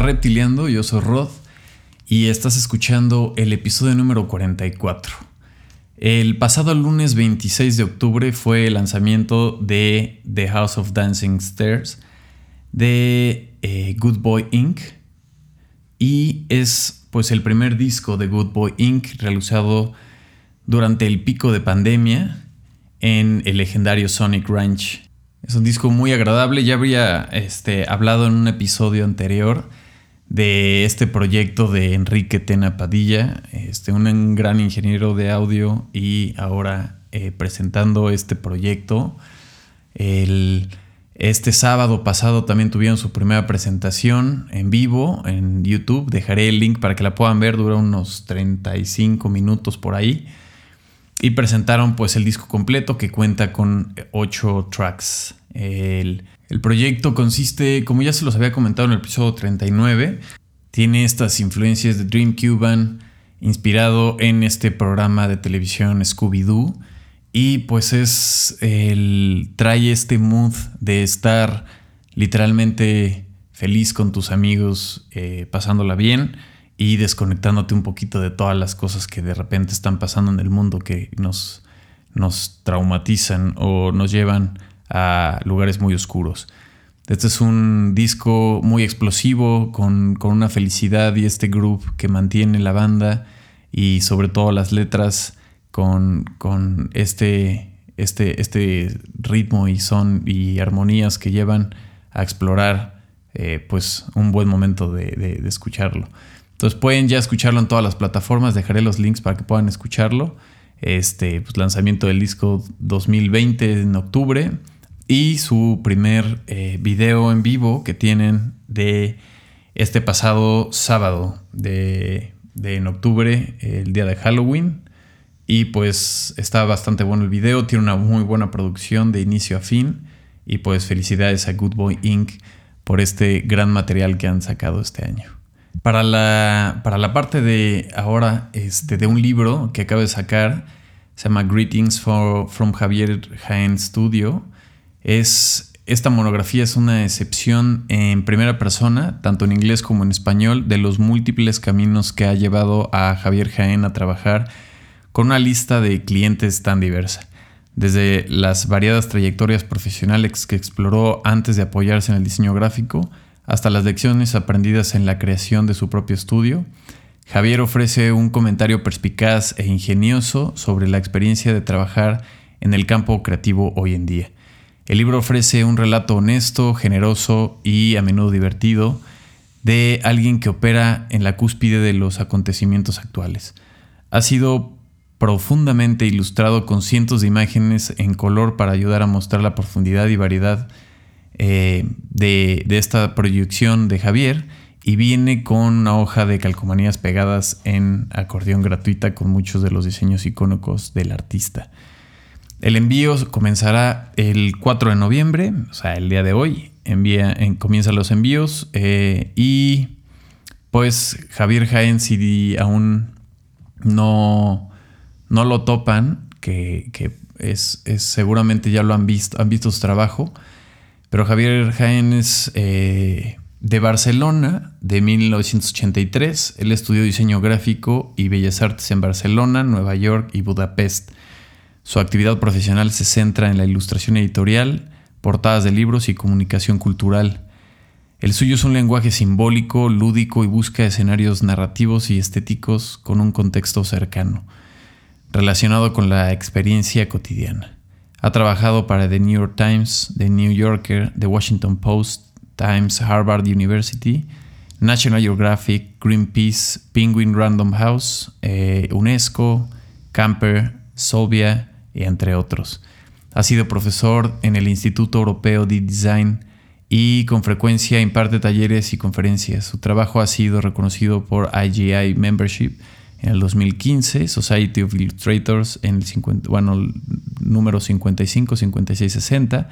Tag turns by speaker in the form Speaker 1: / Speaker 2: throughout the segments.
Speaker 1: Reptiliando, yo soy Rod y estás escuchando el episodio número 44. El pasado lunes 26 de octubre fue el lanzamiento de The House of Dancing Stairs de eh, Good Boy Inc. Y es pues el primer disco de Good Boy Inc. realizado durante el pico de pandemia en el legendario Sonic Ranch es un disco muy agradable. Ya habría este, hablado en un episodio anterior de este proyecto de Enrique Tena Padilla, este, un gran ingeniero de audio y ahora eh, presentando este proyecto. este sábado pasado también tuvieron su primera presentación en vivo en YouTube. Dejaré el link para que la puedan ver, dura unos 35 minutos por ahí y presentaron pues el disco completo que cuenta con 8 tracks. El, proyecto consiste, como ya se los había comentado en el episodio 39, tiene estas influencias de Dream Cuban, inspirado en este programa de televisión Scooby-Doo. Y pues es el. trae este mood de estar literalmente feliz con tus amigos, eh, pasándola bien y desconectándote un poquito de todas las cosas que de repente están pasando en el mundo que nos, nos traumatizan o nos llevan a lugares muy oscuros. Este es un disco muy explosivo, con, una felicidad y este groove que mantiene la banda y sobre todo las letras con, este, este, este ritmo y son y armonías que llevan a explorar eh, pues un buen momento de, de escucharlo. Entonces pueden ya escucharlo en todas las plataformas. Dejaré los links para que puedan escucharlo. Este pues, lanzamiento del disco 2020 en octubre y su primer eh, video en vivo que tienen de este pasado sábado de, de, en octubre, el día de Halloween. Y pues está bastante bueno el video, tiene una muy buena producción de inicio a fin. Y pues felicidades a Good Boy Inc. por este gran material que han sacado este año. Para la, para la parte de ahora este, de un libro que acabo de sacar, se llama Greetings from Javier Jaén Studio. Es, esta monografía es una excepción en primera persona, tanto en inglés como en español, de los múltiples caminos que ha llevado a Javier Jaén a trabajar con una lista de clientes tan diversa. Desde las variadas trayectorias profesionales que exploró antes de apoyarse en el diseño gráfico, hasta las lecciones aprendidas en la creación de su propio estudio, Javier ofrece un comentario perspicaz e ingenioso sobre la experiencia de trabajar en el campo creativo hoy en día. El libro ofrece un relato honesto, generoso y a menudo divertido de alguien que opera en la cúspide de los acontecimientos actuales. Ha sido profundamente ilustrado con cientos de imágenes en color para ayudar a mostrar la profundidad y variedad eh, de, esta proyección de Javier y viene con una hoja de calcomanías pegadas en acordeón gratuita con muchos de los diseños icónicos del artista. El envío comenzará el 4 de noviembre, o sea, el día de hoy. Envía, en, comienzan los envíos eh, y pues Javier Jaén, si aún no, no lo topan, que, es, seguramente ya lo han visto, han visto su trabajo, pero Javier Jaén es eh, de Barcelona, de 1983. Él estudió diseño gráfico y bellas artes en Barcelona, Nueva York y Budapest. Su actividad profesional se centra en la ilustración editorial, portadas de libros y comunicación cultural. El suyo es un lenguaje simbólico, lúdico y busca escenarios narrativos y estéticos con un contexto cercano, relacionado con la experiencia cotidiana. Ha trabajado para The New York Times, The New Yorker, The Washington Post, Times, Harvard University, National Geographic, Greenpeace, Penguin Random House, eh, UNESCO, Camper, Solvia, y entre otros. Ha sido profesor en el Instituto Europeo de Design y con frecuencia imparte talleres y conferencias. Su trabajo ha sido reconocido por IGI Membership en el 2015, Society of Illustrators en el 50, bueno, número 55, 56, 60,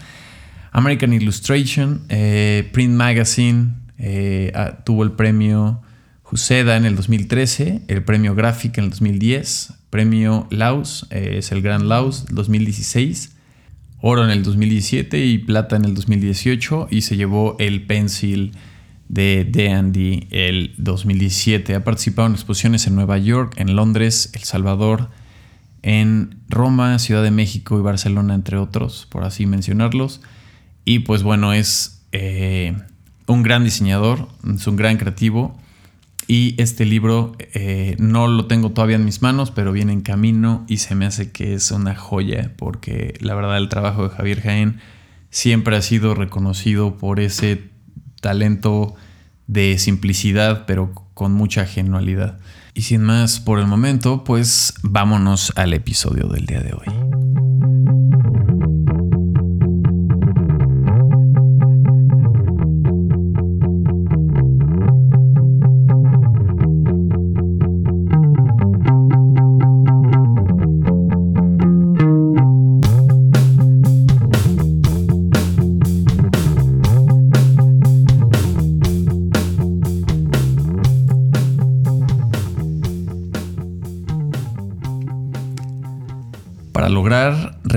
Speaker 1: American Illustration, eh, Print Magazine, eh, ah, tuvo el premio Juseda en el 2013, el premio Graphic en el 2010, premio Laus, eh, es el Gran Laus 2016, oro en el 2017 y plata en el 2018 y se llevó el Pencil de D&D el 2017. Ha participado en exposiciones en Nueva York, en Londres, El Salvador, en Roma, Ciudad de México y Barcelona, entre otros, por así mencionarlos. Y pues bueno, es eh, un gran diseñador, es un gran creativo. Y este libro eh, no lo tengo todavía en mis manos, pero viene en camino y se me hace que es una joya, porque la verdad el trabajo de Javier Jaén siempre ha sido reconocido por ese talento de simplicidad, pero con mucha genialidad. Y sin más por el momento, pues vámonos al episodio del día de hoy.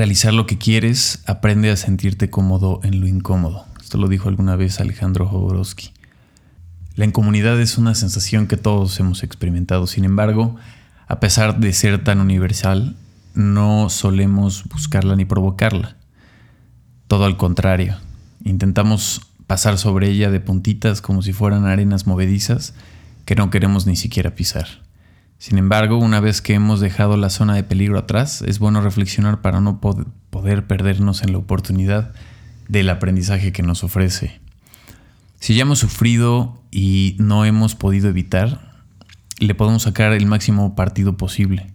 Speaker 1: Realizar lo que quieres, aprende a sentirte cómodo en lo incómodo. Esto lo dijo alguna vez Alejandro Jodorowsky. La incomunidad es una sensación que todos hemos experimentado. Sin embargo, a pesar de ser tan universal, no solemos buscarla ni provocarla. Todo al contrario. Intentamos pasar sobre ella de puntitas como si fueran arenas movedizas que no queremos ni siquiera pisar. Sin embargo, una vez que hemos dejado la zona de peligro atrás, es bueno reflexionar para no poder perdernos en la oportunidad del aprendizaje que nos ofrece. Si ya hemos sufrido y no hemos podido evitar, le podemos sacar el máximo partido posible.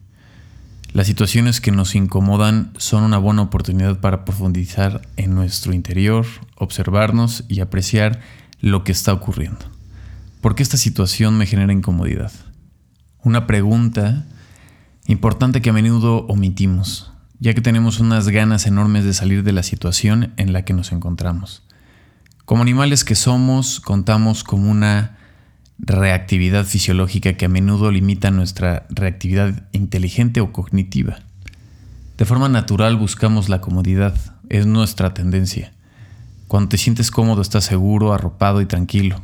Speaker 1: Las situaciones que nos incomodan son una buena oportunidad para profundizar en nuestro interior, observarnos y apreciar lo que está ocurriendo. ¿Por qué esta situación me genera incomodidad? Una pregunta importante que a menudo omitimos, ya que tenemos unas ganas enormes de salir de la situación en la que nos encontramos. Como animales que somos, contamos con una reactividad fisiológica que a menudo limita nuestra reactividad inteligente o cognitiva. De forma natural buscamos la comodidad, es nuestra tendencia. Cuando te sientes cómodo estás seguro, arropado y tranquilo.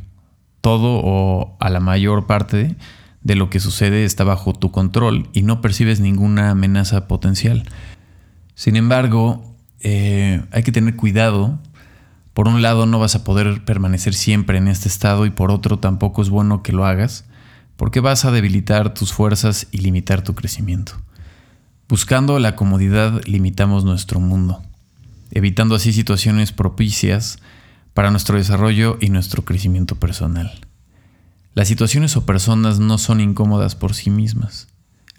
Speaker 1: Todo o a la mayor parte de lo que sucede está bajo tu control y no percibes ninguna amenaza potencial. Sin embargo, eh, hay que tener cuidado. Por un lado no vas a poder permanecer siempre en este estado y por otro tampoco es bueno que lo hagas porque vas a debilitar tus fuerzas y limitar tu crecimiento. Buscando la comodidad limitamos nuestro mundo, evitando así situaciones propicias para nuestro desarrollo y nuestro crecimiento personal. Las situaciones o personas no son incómodas por sí mismas.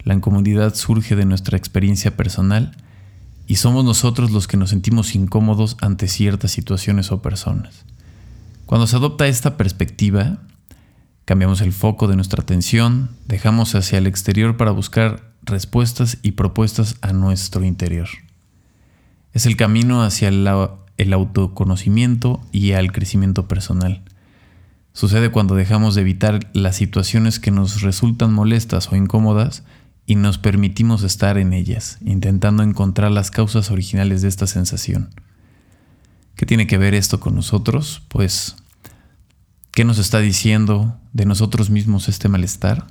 Speaker 1: La incomodidad surge de nuestra experiencia personal y somos nosotros los que nos sentimos incómodos ante ciertas situaciones o personas. Cuando se adopta esta perspectiva, cambiamos el foco de nuestra atención, dejamos hacia el exterior para buscar respuestas y propuestas a nuestro interior. Es el camino hacia el, autoconocimiento y al crecimiento personal. Sucede cuando dejamos de evitar las situaciones que nos resultan molestas o incómodas y nos permitimos estar en ellas, intentando encontrar las causas originales de esta sensación. ¿Qué tiene que ver esto con nosotros? Pues, ¿qué nos está diciendo de nosotros mismos este malestar?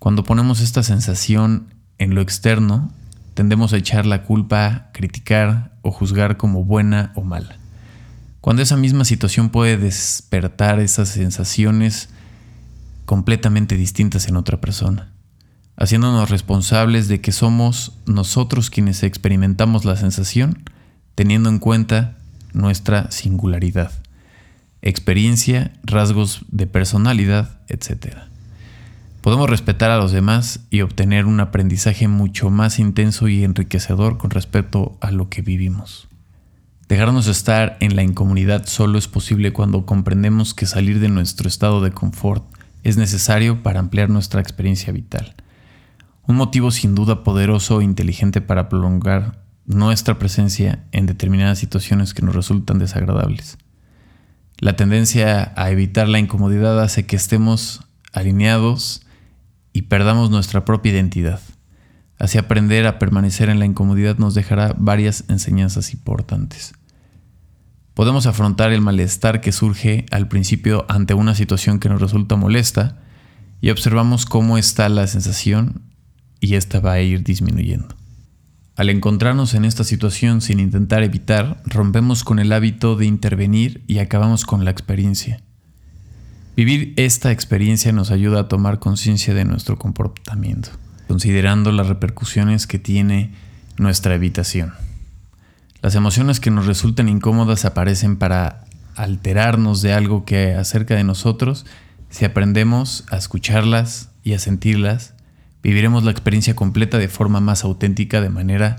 Speaker 1: Cuando ponemos esta sensación en lo externo, tendemos a echar la culpa, criticar o juzgar como buena o mala. Cuando esa misma situación puede despertar esas sensaciones completamente distintas en otra persona, haciéndonos responsables de que somos nosotros quienes experimentamos la sensación, teniendo en cuenta nuestra singularidad, experiencia, rasgos de personalidad, etc. Podemos respetar a los demás y obtener un aprendizaje mucho más intenso y enriquecedor con respecto a lo que vivimos. Dejarnos estar en la incomunidad solo es posible cuando comprendemos que salir de nuestro estado de confort es necesario para ampliar nuestra experiencia vital. Un motivo sin duda poderoso e inteligente para prolongar nuestra presencia en determinadas situaciones que nos resultan desagradables. La tendencia a evitar la incomodidad hace que estemos alineados y perdamos nuestra propia identidad. Así aprender a permanecer en la incomodidad nos dejará varias enseñanzas importantes. Podemos afrontar el malestar que surge al principio ante una situación que nos resulta molesta y observamos cómo está la sensación y esta va a ir disminuyendo. Al encontrarnos en esta situación sin intentar evitar, rompemos con el hábito de intervenir y acabamos con la experiencia. Vivir esta experiencia nos ayuda a tomar conciencia de nuestro comportamiento, considerando las repercusiones que tiene nuestra evitación. Las emociones que nos resultan incómodas aparecen para alterarnos de algo que acerca de nosotros. Si aprendemos a escucharlas y a sentirlas, viviremos la experiencia completa de forma más auténtica, de manera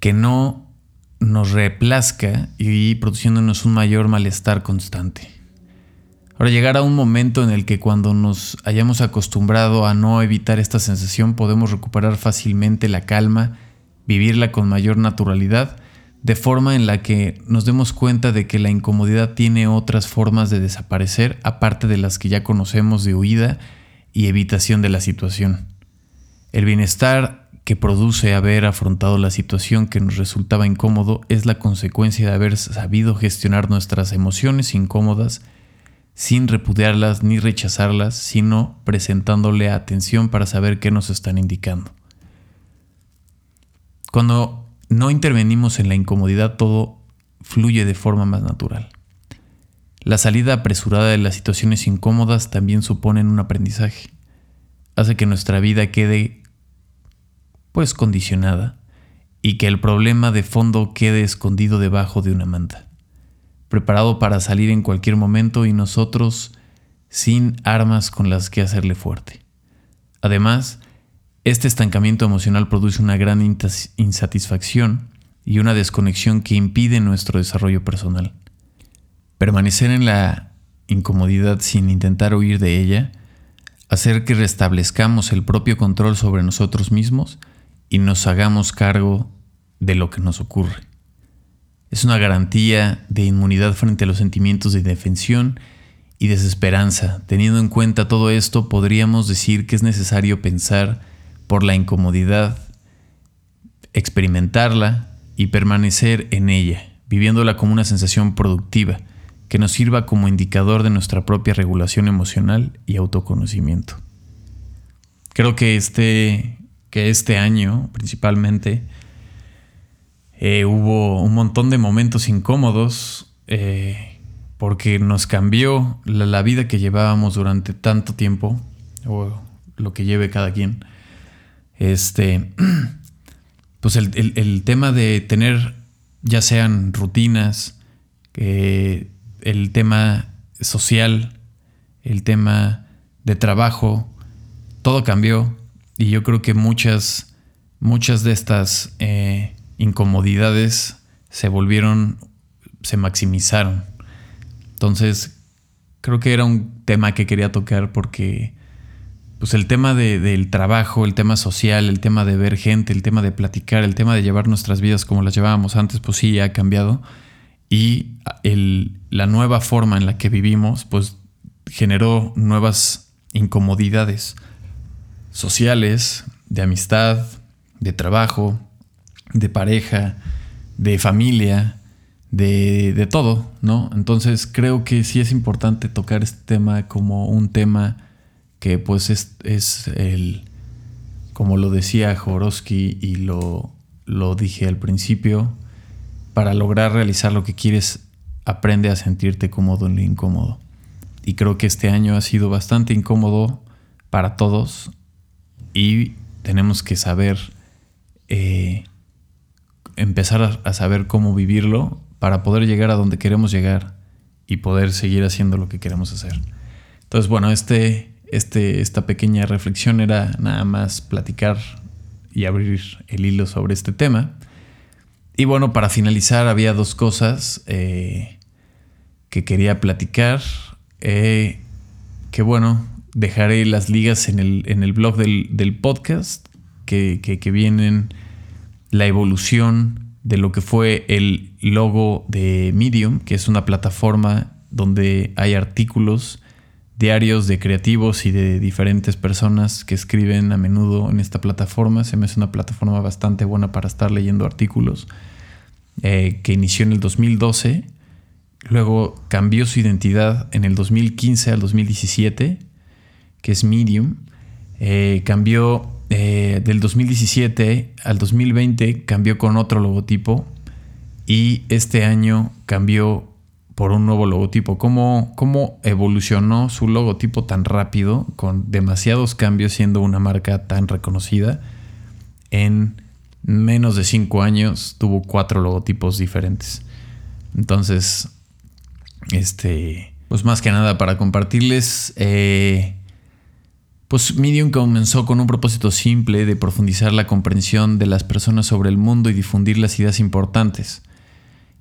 Speaker 1: que no nos replazca y produciéndonos un mayor malestar constante. Ahora llegar a un momento en el que cuando nos hayamos acostumbrado a no evitar esta sensación podemos recuperar fácilmente la calma vivirla con mayor naturalidad, de forma en la que nos demos cuenta de que la incomodidad tiene otras formas de desaparecer aparte de las que ya conocemos de huida y evitación de la situación. El bienestar que produce haber afrontado la situación que nos resultaba incómodo es la consecuencia de haber sabido gestionar nuestras emociones incómodas sin repudiarlas ni rechazarlas, sino presentándole atención para saber qué nos están indicando. Cuando no intervenimos en la incomodidad, todo fluye de forma más natural. La salida apresurada de las situaciones incómodas también suponen un aprendizaje. Hace que nuestra vida quede pues condicionada y que el problema de fondo quede escondido debajo de una manta, preparado para salir en cualquier momento y nosotros sin armas con las que hacerle fuerte. Además, este estancamiento emocional produce una gran insatisfacción y una desconexión que impide nuestro desarrollo personal. Permanecer en la incomodidad sin intentar huir de ella, hacer que restablezcamos el propio control sobre nosotros mismos y nos hagamos cargo de lo que nos ocurre. Es una garantía de inmunidad frente a los sentimientos de indefensión y desesperanza. Teniendo en cuenta todo esto, podríamos decir que es necesario pensar por la incomodidad, experimentarla y permanecer en ella, viviéndola como una sensación productiva que nos sirva como indicador de nuestra propia regulación emocional y autoconocimiento. Creo que este, que este año principalmente eh, hubo un montón de momentos incómodos eh, porque nos cambió la, la, vida que llevábamos durante tanto tiempo, o lo que lleve cada quien. Este, pues el, tema de tener ya sean rutinas, el tema social, el tema de trabajo, todo cambió y yo creo que muchas, muchas de estas eh, incomodidades se volvieron, se maximizaron. Entonces, creo que era un tema que quería tocar porque pues el tema del trabajo, el tema social, el tema de ver gente, el tema de platicar, el tema de llevar nuestras vidas como las llevábamos antes, pues sí ha cambiado. Y la nueva forma en la que vivimos, pues generó nuevas incomodidades sociales, de amistad, de trabajo, de pareja, de familia, de, de todo, ¿no? Entonces creo que sí es importante tocar este tema como un tema que pues es, el, como lo decía Jorowski y lo, lo dije al principio, para lograr realizar lo que quieres, aprende a sentirte cómodo en lo incómodo. Y creo que este año ha sido bastante incómodo para todos y tenemos que saber, eh, empezar a, saber cómo vivirlo para poder llegar a donde queremos llegar y poder seguir haciendo lo que queremos hacer. Entonces, bueno, este este, esta pequeña reflexión era nada más platicar y abrir el hilo sobre este tema. Y bueno, para finalizar había dos cosas eh, que quería platicar. Eh, que bueno, dejaré las ligas en el, en el blog del, podcast que, que, vienen la evolución de lo que fue el logo de Medium, que es una plataforma donde hay artículos diarios de creativos y de diferentes personas que escriben a menudo en esta plataforma. Se me hace una plataforma bastante buena para estar leyendo artículos, eh, que inició en el 2012 luego cambió su identidad en el 2015 al 2017, que es Medium. Eh, cambió eh, del 2017 al 2020, cambió con otro logotipo y este año cambió por un nuevo logotipo. ¿Cómo, ¿Cómo evolucionó su logotipo tan rápido, con demasiados cambios, siendo una marca tan reconocida? En menos de cinco años tuvo cuatro logotipos diferentes. Entonces, este, pues más que nada para compartirles, eh, pues Medium comenzó con un propósito simple de profundizar la comprensión de las personas sobre el mundo y difundir las ideas importantes.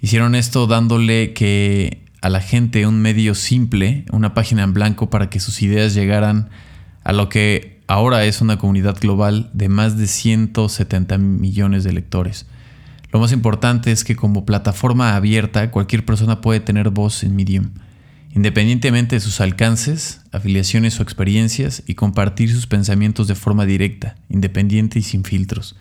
Speaker 1: Hicieron esto dándole que a la gente un medio simple, una página en blanco para que sus ideas llegaran a lo que ahora es una comunidad global de más de 170 millones de lectores. Lo más importante es que como plataforma abierta cualquier persona puede tener voz en Medium, independientemente de sus alcances, afiliaciones o experiencias, y compartir sus pensamientos de forma directa, independiente y sin filtros.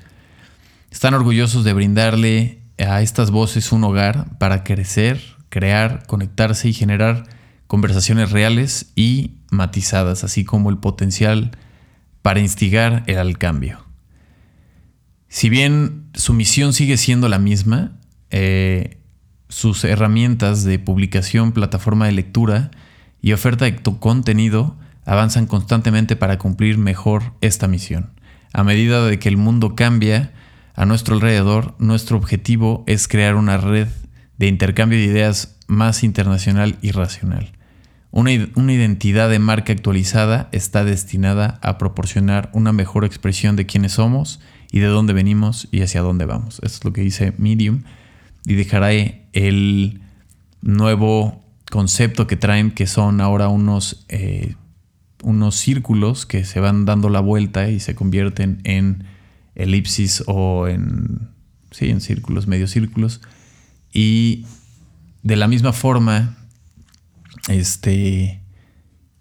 Speaker 1: Están orgullosos de brindarle a estas voces un hogar para crecer, crear, conectarse y generar conversaciones reales y matizadas, así como el potencial para instigar el cambio. Si bien su misión sigue siendo la misma, eh, sus herramientas de publicación, plataforma de lectura y oferta de contenido avanzan constantemente para cumplir mejor esta misión. A medida de que el mundo cambia, a nuestro alrededor, nuestro objetivo es crear una red de intercambio de ideas más internacional y racional. Una, identidad de marca actualizada está destinada a proporcionar una mejor expresión de quiénes somos y de dónde venimos y hacia dónde vamos. Eso es lo que dice Medium. Y dejaré el nuevo concepto que traen, que son ahora unos, eh, unos círculos que se van dando la vuelta y se convierten en elipsis o en, sí, en círculos, medio círculos. Y de la misma forma, este,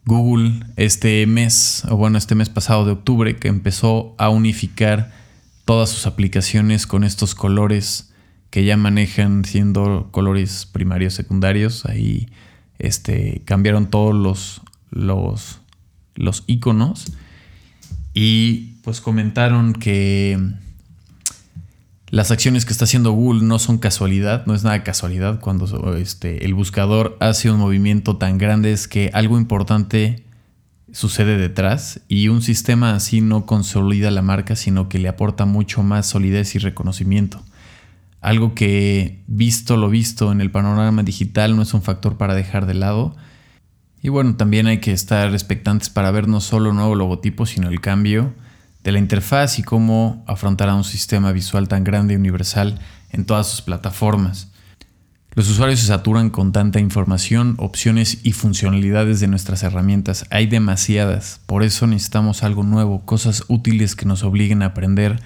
Speaker 1: Google este mes, o bueno, este mes pasado de octubre, que empezó a unificar todas sus aplicaciones con estos colores que ya manejan siendo colores primarios, secundarios. Ahí este, cambiaron todos los, los, los iconos y pues comentaron que las acciones que está haciendo Google no son casualidad, no es nada casualidad cuando este, el buscador hace un movimiento tan grande es que algo importante sucede detrás y un sistema así no consolida la marca, sino que le aporta mucho más solidez y reconocimiento. Algo que visto lo visto en el panorama digital no es un factor para dejar de lado, y bueno, también hay que estar expectantes para ver no solo nuevo logotipo, sino el cambio de la interfaz y cómo afrontará un sistema visual tan grande y universal en todas sus plataformas. Los usuarios se saturan con tanta información, opciones y funcionalidades de nuestras herramientas. Hay demasiadas, por eso necesitamos algo nuevo, cosas útiles que nos obliguen a aprender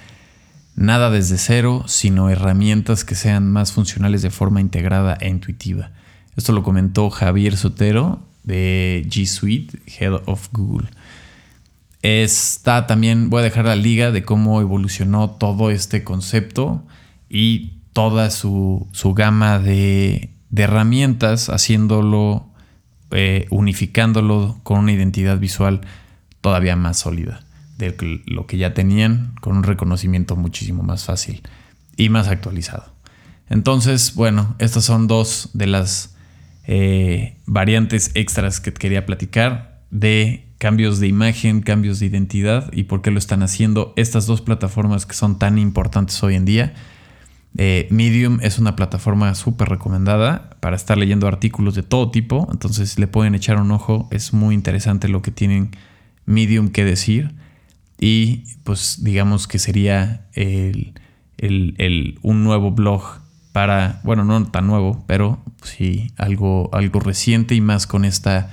Speaker 1: nada desde cero, sino herramientas que sean más funcionales de forma integrada e intuitiva. Esto lo comentó Javier Sotero, de G Suite, Head of Google. Está también, voy a dejar la liga de cómo evolucionó todo este concepto y toda su, gama de, herramientas, haciéndolo, eh, unificándolo con una identidad visual todavía más sólida de lo que ya tenían, con un reconocimiento muchísimo más fácil y más actualizado. Entonces, bueno, estas son dos de las eh, variantes extras que quería platicar de cambios de imagen, cambios de identidad y por qué lo están haciendo estas dos plataformas que son tan importantes hoy en día. Eh, Medium es una plataforma súper recomendada para estar leyendo artículos de todo tipo, entonces le pueden echar un ojo, es muy interesante lo que tienen Medium que decir y pues digamos que sería un nuevo blog para, bueno, no tan nuevo, pero sí algo, algo reciente y más con esta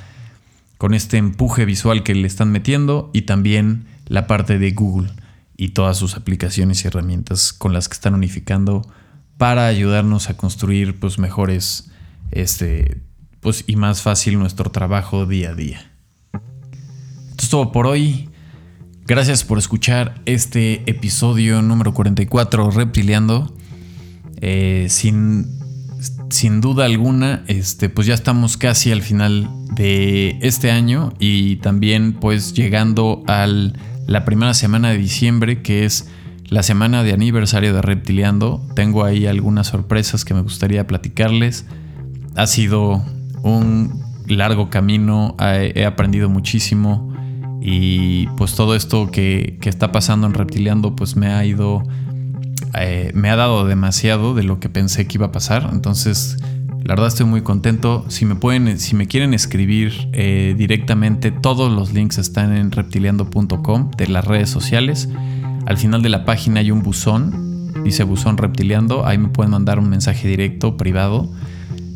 Speaker 1: con este empuje visual que le están metiendo y también la parte de Google y todas sus aplicaciones y herramientas con las que están unificando para ayudarnos a construir pues mejores este pues y más fácil nuestro trabajo día a día. Esto es todo por hoy. Gracias por escuchar este episodio número 44 Reptiliando. Eh, sin sin duda alguna, este, pues ya estamos casi al final de este año y también pues llegando a la primera semana de diciembre, que es la semana de aniversario de Reptiliando. Tengo ahí algunas sorpresas que me gustaría platicarles. Ha sido un largo camino, he aprendido muchísimo y pues todo esto que, que está pasando en Reptiliando pues me ha ido eh, me ha dado demasiado de lo que pensé que iba a pasar. Entonces, la verdad estoy muy contento. Si me pueden, si me quieren escribir eh, directamente, todos los links están en reptiliando.com de las redes sociales. Al final de la página hay un buzón, dice buzón reptiliando. Ahí me pueden mandar un mensaje directo, privado,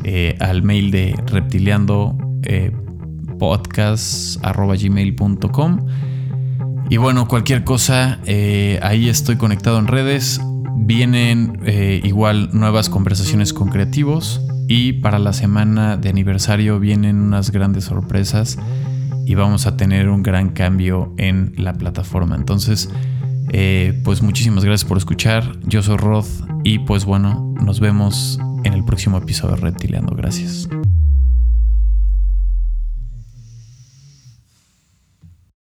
Speaker 1: eh, al mail de reptiliando podcast.gmail.com. Y bueno, cualquier cosa, ahí estoy conectado en redes. Vienen eh, igual nuevas conversaciones con creativos y para la semana de aniversario vienen unas grandes sorpresas y vamos a tener un gran cambio en la plataforma. Entonces, eh, pues muchísimas gracias por escuchar. Yo soy Rod y pues bueno, nos vemos en el próximo episodio de Reptiliando. Gracias.